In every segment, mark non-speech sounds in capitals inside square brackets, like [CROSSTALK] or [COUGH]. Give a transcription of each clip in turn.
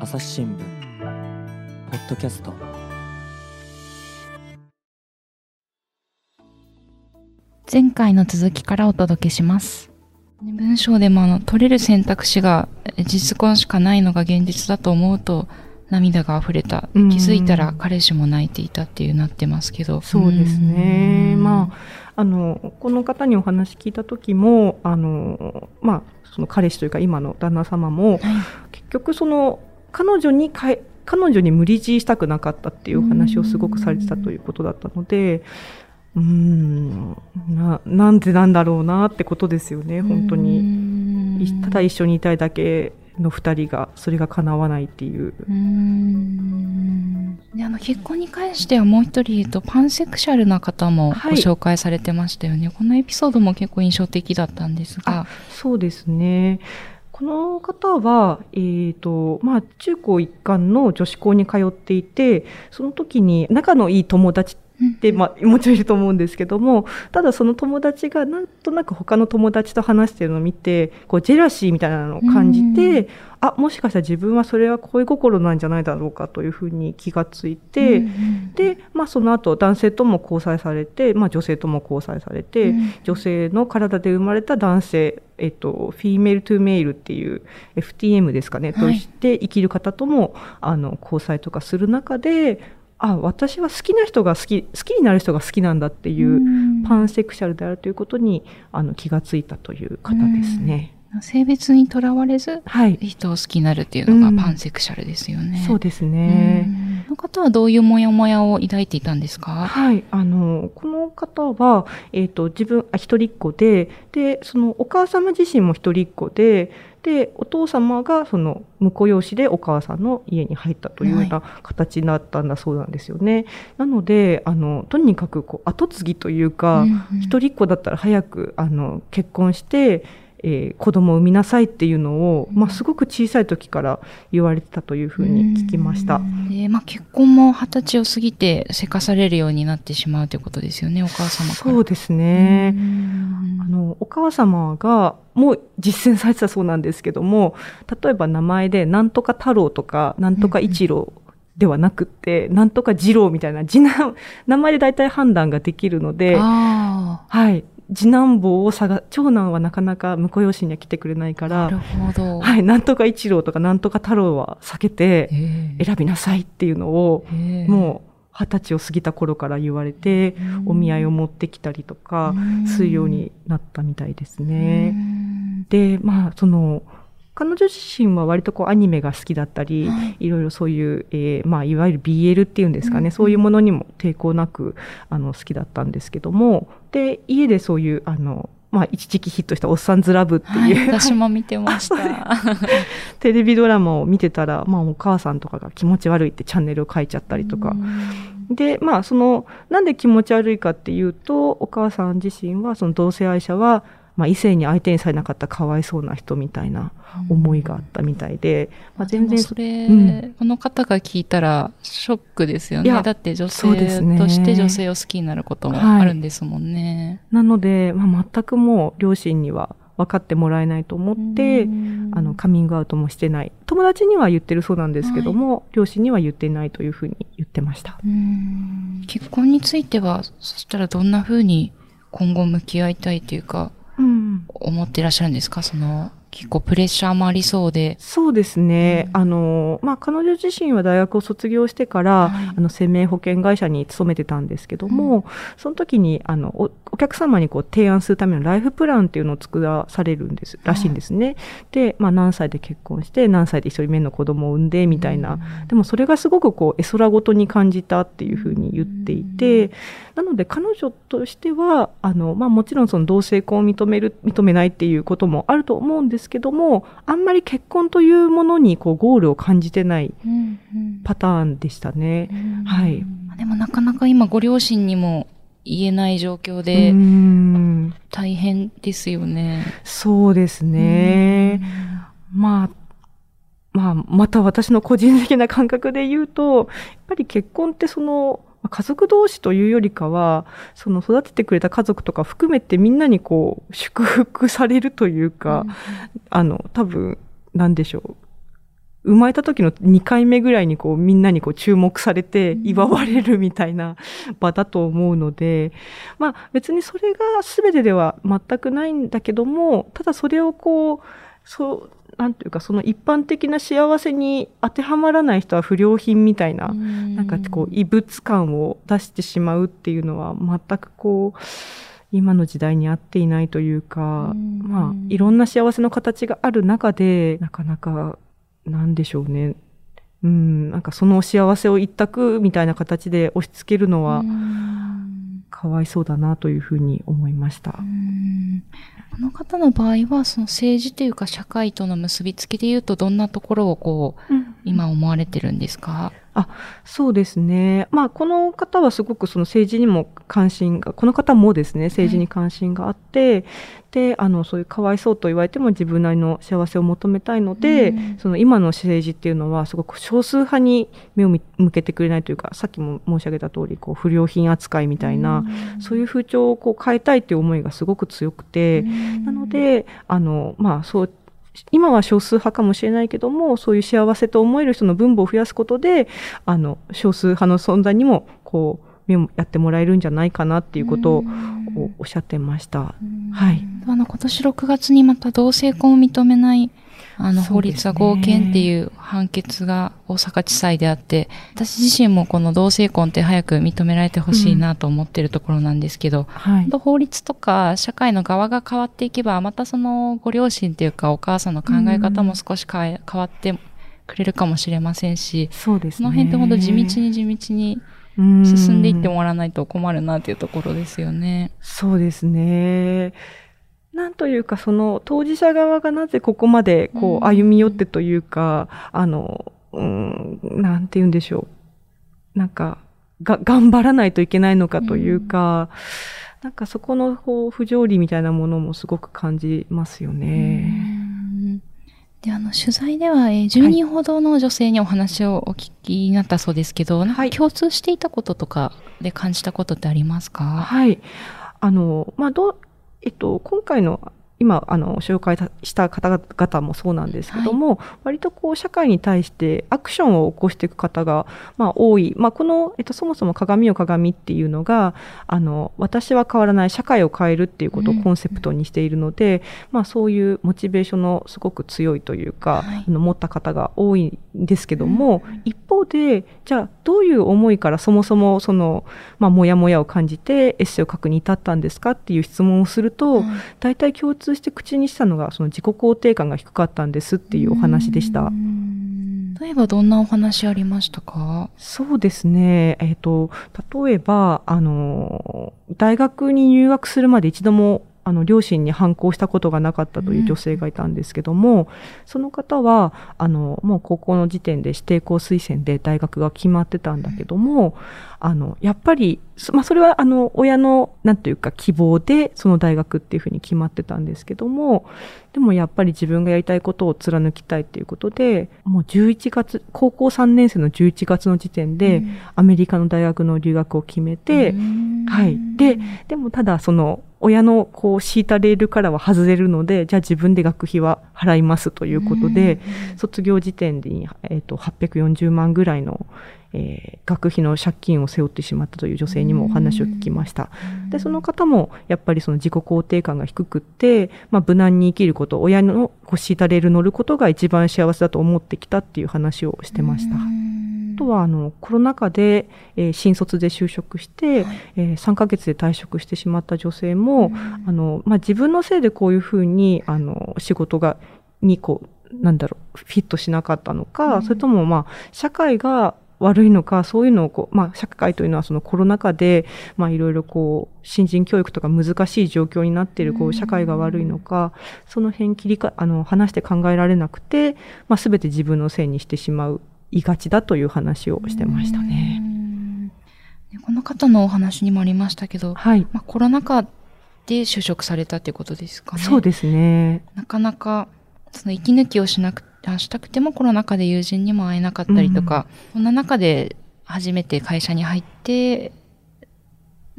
朝日新聞ポッドキャスト前回の続きからお届けします。文章でもあの、取れる選択肢がえ実婚しかないのが現実だと思うと涙が溢れた。気うんづいたら彼氏も泣いていたっていうなってますけど。そうですね。うんまあ、あの、この方にお話聞いた時も、あの、まあ、その彼氏というか今の旦那様も、はい結局その、彼女にかえ、彼女に無理強いしたくなかったっていうお話をすごくされてたということだったので、うーん、な、なんでなんだろうなってことですよね、本当に。ただ一緒にいたいだけの二人が、それが叶わないっていう。うーんであの結婚に関してはもう一人言うとパンセクシャルな方もごはい紹介されてましたよね、このエピソードも結構印象的だったんですがそうですね。この方は、えっ、と、まあ、中高一貫の女子校に通っていて、その時に仲のいい友達って、まあ、もちろんいると思うんですけども、ただその友達がなんとなく他の友達と話してるのを見て、こう、ジェラシーみたいなのを感じて、あ、もしかしたら自分はそれは恋心なんじゃないだろうかというふうに気がついて、うんうんで、まあ、その後男性とも交際されて、まあ、女性とも交際されて、うん女性の体で生まれた男性、えっと、 female to male っていう FTM ですかね、はい。として生きる方ともあの交際とかする中であ私は好きな人が好き好きになる人が好きなんだっていう、うん。パンセクシャルであるということにあの気がついたという方ですね。性別にとらわれずはい、人を好きになるっていうのうん。がパンセクシャルですよね。そうですね。うん。この方はどういうモヤモヤを抱いていたんですか？はい、あの、この方は、えっ、と、自分、あ一人っ子で、で、そのお母様自身も一人っ子で、で、お父様がその婿養子でお母さんの家に入ったというような形になったんだそうなんですよね。なので、あの、とにかくこう後継ぎというか、一人っ子だったら早く、あの、結婚して、えー子供を産みなさいっていうのを、まあ、すごく小さい時から言われてたというふうに聞きました。で、まあ、結婚も二十歳を過ぎてせかされるようになってしまうということですよね、お母様から。そうですね。うんあの、お母様が、もう実践されてたそうなんですけども、例えば名前で、なんとか太郎とか、なんとか一郎ではなくって、なんとか二郎みたいな、次男、名前で大体判断ができるので、あはい。次男坊を探、長男はなかなか婿養子には来てくれないかあ、なるら、ほど。はい、なんとか一郎とかなんとか太郎は避けて選びなさいっていうのを、もう二十歳を過ぎた頃から言われて、お見合いを持ってきたりとかするようになったみたいですね。うん。で、まあ、その、彼女自身は割とこうアニメが好きだったり、はい。いろいろそういう、えーまあ、いわゆる BL っていうんですかね、うんそういうものにも抵抗なく、あの、好きだったんですけども、で、家でそういう、あの、まあ、一時期ヒットしたおっさんずラブってはい、いう、私も見てました。[LAUGHS] テレビドラマを見てたら、まあ、お母さんとかが気持ち悪いってチャンネルを変えちゃったりとか、で、まあ、その、なんで気持ち悪いかっていうと、お母さん自身は、その同性愛者は、まあ、異性に相手にされなかったかわいそうな人みたいな思いがあったみたいで、まあ、全然それ、うんこの方が聞いたらショックですよいやね。だって女性として女性を好きになることもはいあるんですもんね。なので、まあ、全くもう両親には分かってもらえないと思って、うんあの、カミングアウトもしてない。友達には言ってるそうなんですけども、両親には言っていないというふうに言ってました。うん結婚については、そしたらどんな風に今後向き合いたいというか、うん。思ってらっしゃるんですか？その、結構プレッシャーもありそうで。そうですね。あの、まあ、彼女自身は大学を卒業してから、はいあの、生命保険会社に勤めてたんですけども、その時に、あの、おお客様にこう提案するためのライフプランっていうのを作らされるんです、らしいんですね。で、まあ、何歳で結婚して、何歳で一人目の子供を産んで、みたいな。でもそれがすごくこう、絵空ごとに感じたっていうふうに言っていて、なので彼女としては、あの、まあもちろんその同性婚を認める、認めないっていうこともあると思うんですけども、あんまり結婚というものにこう、ゴールを感じてないパターンでしたね。はい。でもなかなか今ご両親にも言えない状況うで大変ですよね。そうですね。まあ、まあ、また私の個人的な感覚で言うと、やっぱり結婚ってその、家族同士というよりかは、その育ててくれた家族とか含めてみんなにこう、祝福されるというか、あの、多分、なんでしょう。生まれた時の2回目ぐらいにこうみんなにこう注目されて祝われるみたいな [LAUGHS] 場だと思うので、まあ別にそれが全てでは全くないんだけども、ただそれをこう、そう、なんていうか、その一般的な幸せに当てはまらない人は不良品みたいな、なんかこう異物感を出してしまうっていうのは全くこう、今の時代に合っていないというか、まあ、いろんな幸せの形がある中で、なかなかなんでしょうね。うん、なんかその幸せを一択みたいな形で押し付けるのは、かわいそうだなというふうに思いました。この方の場合は、その政治というか社会との結びつきで言うと、どんなところをこう、うん、今思われてるんですか？あそうですね。まあ、この方はすごくその政治にも関心が、この方もですね、政治に関心があって、はい、で、あの、そういうかわいそうと言われても自分なりの幸せを求めたいので、うん、その今の政治っていうのはすごく少数派に目を向けてくれないというか、さっきも申し上げた通り、こう、不良品扱いみたいな、うん、そういう風潮をこう変えたいっていう思いがすごく強くて、うん、なので、あの、まあ、そう、今は少数派かもしれないけども、そういう幸せと思える人の分母を増やすことで、あの、少数派の存在にも、こう、やってもらえるんじゃないかなっていうことをおっしゃってました。はい。あの、今年6月にまた同性婚を認めないあの、法律は合憲っていう判決が大阪地裁であって、私自身もこの同性婚って早く認められてほしいなと思ってるところなんですけど、うんはい、法律とか社会の側が変わっていけば、またそのご両親っていうかお母さんの考え方も少し変え、変わってくれるかもしれませんし、そうですね。その辺って本当地道に地道に進んでいってもらわないと困るなっていうところですよね。そうですね。なんというか、その当事者側がなぜここまでこう歩み寄ってというか、うん、あの、うん、なんて言うんでしょう。なんか、が、頑張らないといけないのかというか、うん、なんかそこのこう不条理みたいなものもすごく感じますよね。で、あの、取材では、えー、10人ほどの女性にお話をお聞きになったそうですけど、はい、なんか共通していたこととかで感じたことってありますかはい。あの、まあ、どう、えっと、今回の今あの紹介した方々もそうなんですけども、はい、割とこう社会に対してアクションを起こしていく方が、まあ、多い、まあ、この、えっと、そもそも鏡を鏡っていうのがあの私は変わらない社会を変えるっていうことをコンセプトにしているので、うん、まあ、そういうモチベーションのすごく強いというか、はい、あの持った方が多いんですけども、うん、一方でじゃあどういう思いからそもそもその、まあ、もやもやを感じてエッセイを書くに至ったんですかっていう質問をすると、うん、大体共通して口にしたのが、その自己肯定感が低かったんですっていうお話でした。例えばどんなお話ありましたか？そうですね。えっ、ー、と、例えば、あの、大学に入学するまで一度もあの両親に反抗したことがなかったという女性がいたんですけども、うん、その方はあのもう高校の時点で指定校推薦で大学が決まってたんだけども、うん、あのやっぱり、まあ、それはあの親のなんというか希望でその大学っていうふうに決まってたんですけどもでもやっぱり自分がやりたいことを貫きたいっていうことでもう11月高校3年生の11月の時点で、うん、アメリカの大学の留学を決めて、はい、ででもただその親のこう敷いたレールからは外れるので、じゃあ自分で学費は払いますということで、卒業時点で、えーと、840万ぐらいの、えー、学費の借金を背負ってしまったという女性にもお話を聞きました。で、その方もやっぱりその自己肯定感が低くって、まあ、無難に生きること、親のこう敷いたレール乗ることが一番幸せだと思ってきたっていう話をしてました。とはあのコロナ禍で、えー、新卒で就職して、はい、えー、3ヶ月で退職してしまった女性も、あのまあ、自分のせいでこういうふうにあの仕事がにこうなんだろうフィットしなかったのか、うん、それともまあ社会が悪いのか、そういうのをこう、まあ、社会というのはそのコロナ禍で、まあ、いろいろこう、新人教育とか難しい状況になっている、こう、社会が悪いのか、その辺切りか、あの、話して考えられなくて、まあ、すべて自分のせいにしてしまういがちだという話をしてましたね。この方のお話にもありましたけど、はいまあ、コロナ禍で就職されたっていうことですかね。そうですね。なかなか、その息抜きをしなくしたくてもコロナ禍で友人にも会えなかったりとか、うん、そんな中で初めて会社に入って、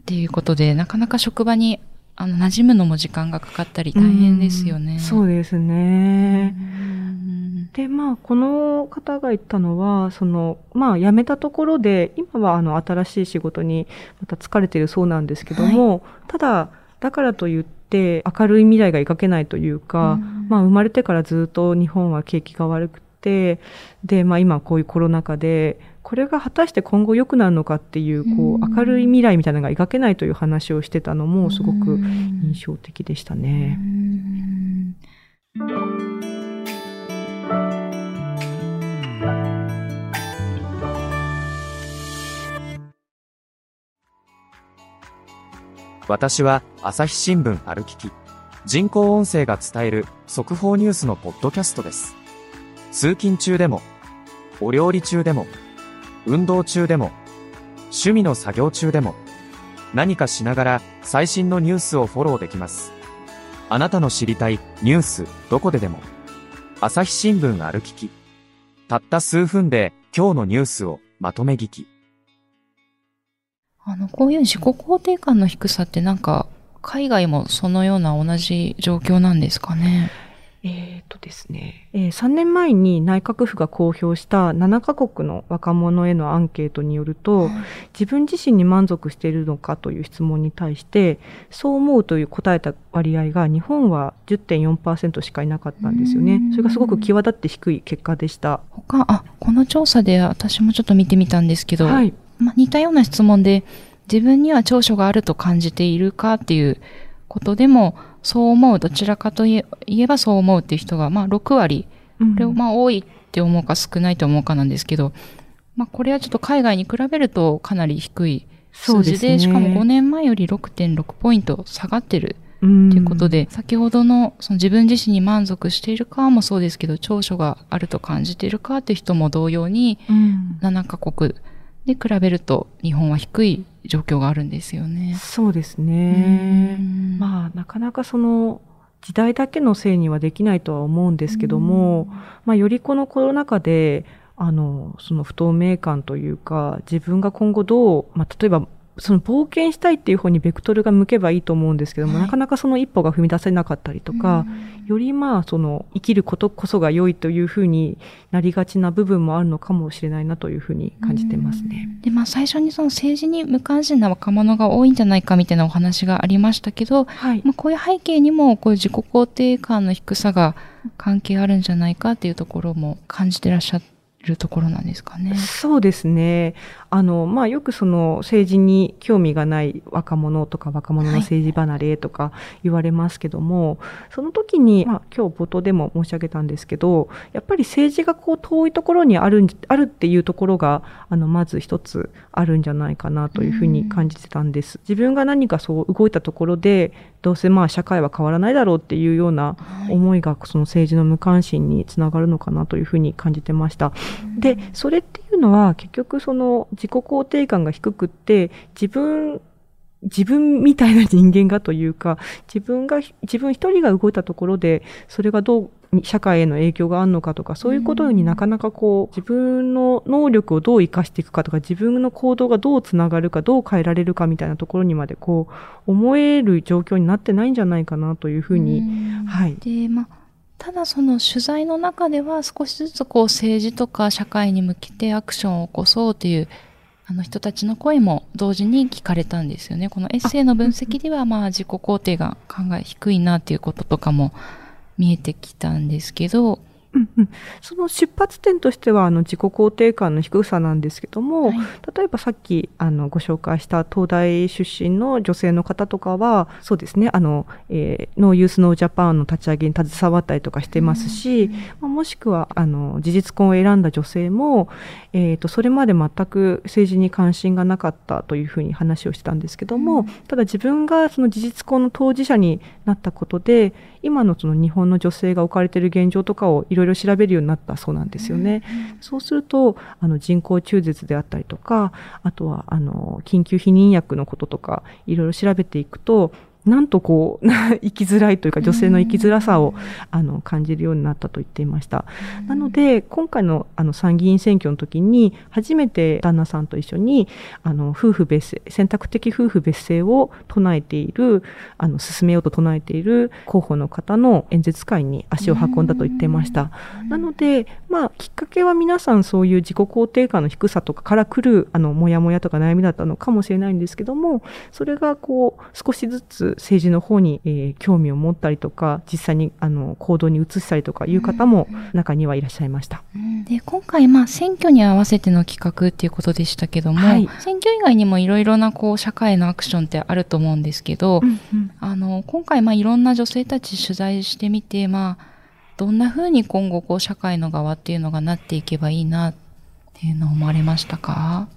っていうことで、なかなか職場に、あの、馴染むのも時間がかかったり大変ですよね。うんそうですうね。んで、まあ、この方が言ったのは、その、まあ、辞めたところで、今は、あの、新しい仕事にまた疲れているそうなんですけども、ただ、だからといって、明るい未来が描けないというか、うんまあ、生まれてからずっと日本は景気が悪くて、で、まあ、今こういうコロナ禍で、これが果たして今後良くなるのかっていう、こう明るい未来みたいなのが描けないという話をしてたのも、すごくうん印象的でしたね。うん私は朝日新聞歩きき。人工音声が伝える速報ニュースのポッドキャストです。通勤中でも、お料理中でも、運動中でも、趣味の作業中でも、何かしながら最新のニュースをフォローできます。あなたの知りたいニュースどこででも。朝日新聞歩きき。たった数分で今日のニュースをまとめ聞き。あの、こういう自己肯定感の低さってなんか、海外もそのような同じ状況なんですかね？えーとですね、えー3年前に内閣府が公表した7カ国の若者へのアンケートによると、自分自身に満足しているのかという質問に対して、そう思うという答えた割合が日本は10.4%しかいなかったんですよねうん。それがすごく際立って低い結果でした。他、あ、この調査で私もちょっと見てみたんですけど、はい。まあ、似たような質問で、自分には長所があると感じているかっていうことでも、そう思う、どちらかといえばそう思うっていう人が、まあ、6割。うん。これを、まあ、多いって思うか少ないと思うかなんですけど、まあ、これはちょっと海外に比べるとかなり低い数字で、ねしかも5年前より6.6ポイント下がってるうんということで、先ほどのその自分自身に満足しているかもそうですけど、長所があると感じているかっていう人も同様に、うん。7カ国で比べると日本は低い状況があるんですよね。そうですね。うんまあ、なかなかその、時代だけのせいにはできないとは思うんですけども、まあ、よりこのコロナ禍で、あの、その不透明感というか、自分が今後どう、まあ、例えば、その冒険したいっていう方にベクトルが向けばいいと思うんですけども、はいなかなかその一歩が踏み出せなかったりとか、よりまあ、その、生きることこそが良いというふうになりがちな部分もあるのかもしれないなというふうに感じてますね。で、まあ最初にその政治に無関心な若者が多いんじゃないかみたいなお話がありましたけど、はい。まあ、こういう背景にもこういう自己肯定感の低さが関係あるんじゃないかっていうところも感じてらっしゃるところなんですかね。そうですね。あの、まあ、よくその政治に興味がない若者とか若者の政治離れとか言われますけども、その時に、まあ、今日冒頭でも申し上げたんですけど、やっぱり政治がこう遠いところにあるん、あるっていうところが、あの、まず一つあるんじゃないかなというふうに感じてたんです。自分が何かそう動いたところで、どうせまあ社会は変わらないだろうっていうようなはい思いがその政治の無関心につながるのかなというふうに感じてました。で、それっていうのは結局その自己肯定感が低くって自分、自分みたいな人間がというか、自分が、自分一人が動いたところで、それがどう、社会への影響があるのかとか、そういうことになかなかこう、自分の能力をどう活かしていくかとか、自分の行動がどうつながるか、どう変えられるかみたいなところにまでこう、思える状況になってないんじゃないかなというふうに、うん。はい。で、まあ、ただその取材の中では少しずつこう政治とか社会に向けてアクションを起こそうというあの人たちの声も同時に聞かれたんですよね。このエッセイの分析ではまあ自己肯定が考え低いなっていうこととかも見えてきたんですけど、うんうん。その出発点としてはあの自己肯定感の低さなんですけども、はい。例えばさっきあのご紹介した東大出身の女性の方とかはそうですねあの、えー、ノーユースノージャパンの立ち上げに携わったりとかしてますし、まあもしくはあの事実婚を選んだ女性も、えー、とそれまで全く政治に関心がなかったというふうに話をしてたんですけども、ただ自分がその事実婚の当事者になったことで今のその日本の女性が置かれている現状とかをいろいろ調べるようになったそうなんですよね。そうするとあの人工中絶であったりとかあとはあの緊急避妊薬のこととかいろいろ調べていくとなんとこう、[LAUGHS] 生きづらいというか、女性の生きづらさを、あの、感じるようになったと言っていました。なので、今回の、あの、参議院選挙の時に、初めて旦那さんと一緒に、あの、夫婦別姓、選択的夫婦別姓を唱えている、あの、進めようと唱えている候補の方の演説会に足を運んだと言っていました。なので、まあ、きっかけは皆さんそういう自己肯定感の低さとかから来る、あの、もやもやとか悩みだったのかもしれないんですけども、それがこう、少しずつ政治の方に、えー、興味を持ったりとか、実際にあの行動に移したりとかいう方も中にはいらっしゃいました。で今回、まあ、選挙に合わせての企画っていうことでしたけども、はい、選挙以外にもいろいろなこう社会のアクションってあると思うんですけど、うんうん、あの今回、まあ、いろんな女性たち取材してみて、まあ、どんなふうに今後こう社会の側っていうのがなっていけばいいなっていうのを思われましたか？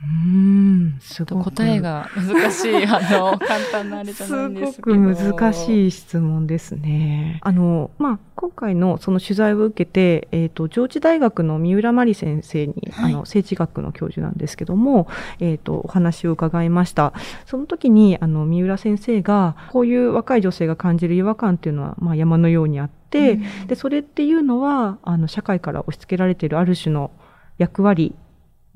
うん、すごく。答えが難しい、[LAUGHS] あの、簡単なあれじゃないんですけど。すごく難しい質問ですね。あの、まあ、今回のその取材を受けて、えっ、ー、と、上智大学の三浦真理先生に、はい、あの、政治学の教授なんですけども、えっ、ー、と、お話を伺いました。その時に、あの、三浦先生が、こういう若い女性が感じる違和感っていうのは、まあ、山のようにあって、うん、で、それっていうのは、あの、社会から押し付けられているある種の役割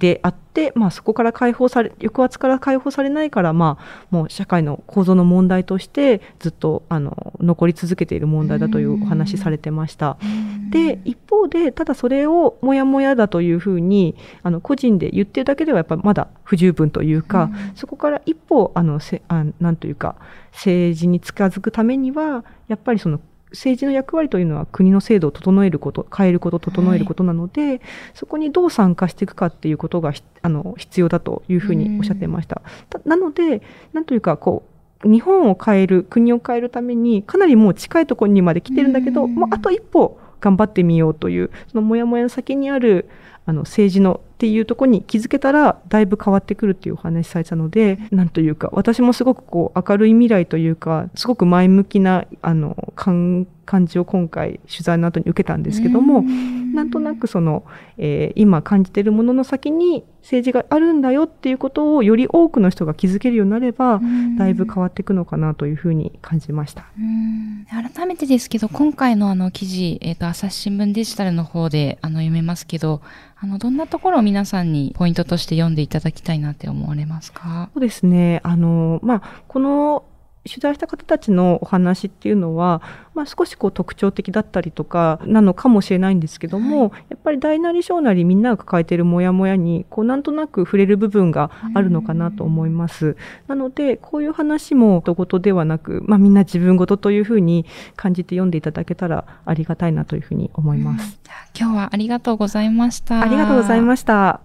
であって、まあ、そこから解放され、抑圧から解放されないから、まあ、もう社会の構造の問題としてずっとあの残り続けている問題だというお話されてました。で、一方で、ただそれをもやもやだというふうに、あの個人で言ってるだけではやっぱまだ不十分というか、そこから一歩、あの、せあなんというか、政治に近づくためには、やっぱりその政治の役割というのは国の制度を整えること、変えること、整えることなので、はい、そこにどう参加していくかっていうことがあの必要だというふうにおっしゃってました。なので、なんというか、こう、日本を変える、国を変えるために、かなりもう近いところにまで来てるんだけど、もうあと一歩頑張ってみようという、そのモヤモヤの先にある、あの政治のっていうところに気づけたらだいぶ変わってくるっていうお話されたので、なんというか、私もすごくこう明るい未来というか、すごく前向きな、あの、感じを今回取材の後に受けたんですけども、なんとなくその、えー、今感じているものの先に政治があるんだよっていうことをより多くの人が気づけるようになれば、だいぶ変わっていくのかなというふうに感じました。改めてですけど、今回のあの記事、えっ、ー、と、朝日新聞デジタルの方であの読めますけど、あの、どんなところを皆さんにポイントとして読んでいただきたいなって思われますか？そうですね。あの、まあ、この取材した方たちのお話っていうのは、まあ、少しこう特徴的だったりとかなのかもしれないんですけども、はい、やっぱり大なり小なりみんなが抱えているモヤモヤにこうなんとなく触れる部分があるのかなと思います。なのでこういう話も人事ではなく、まあ、みんな自分事というふうに感じて読んでいただけたらありがたいなというふうに思います。今日はありがとうございました。ありがとうございました。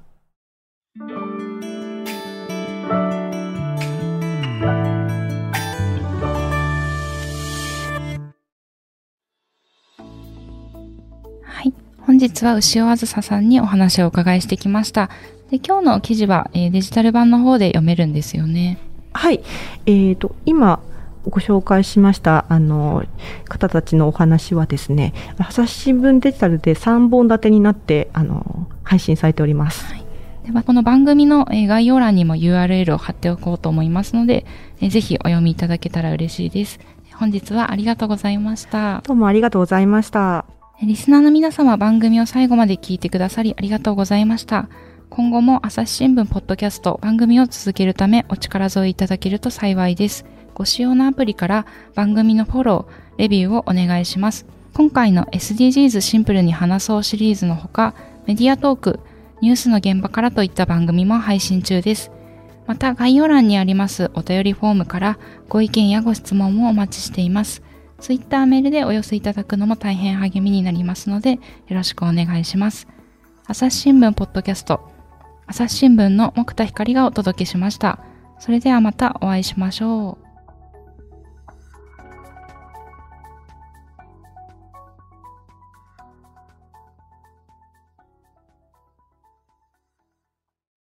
本日は牛尾あずささんにお話をお伺いしてきました。で今日の記事は、えー、デジタル版の方で読めるんですよね。はい。えーと、今、ご紹介しましたあの方たちのお話はですね、朝日新聞デジタルで3本立てになってあの配信されております。はい、ではこの番組の概要欄にも URL を貼っておこうと思いますので、ぜひお読みいただけたら嬉しいです。本日はありがとうございました。どうもありがとうございました。リスナーの皆様番組を最後まで聞いてくださりありがとうございました。今後も朝日新聞ポッドキャスト番組を続けるためお力添えいただけると幸いです。ご使用のアプリから番組のフォロー、レビューをお願いします。今回の SDGs シンプルに話そうシリーズのほか、メディアトーク、ニュースの現場からといった番組も配信中です。また概要欄にありますお便りフォームからご意見やご質問もお待ちしています。ツイッターメールでお寄せいただくのも大変励みになりますので、よろしくお願いします。朝日新聞ポッドキャスト、朝日新聞の木田光がお届けしました。それではまたお会いしましょう。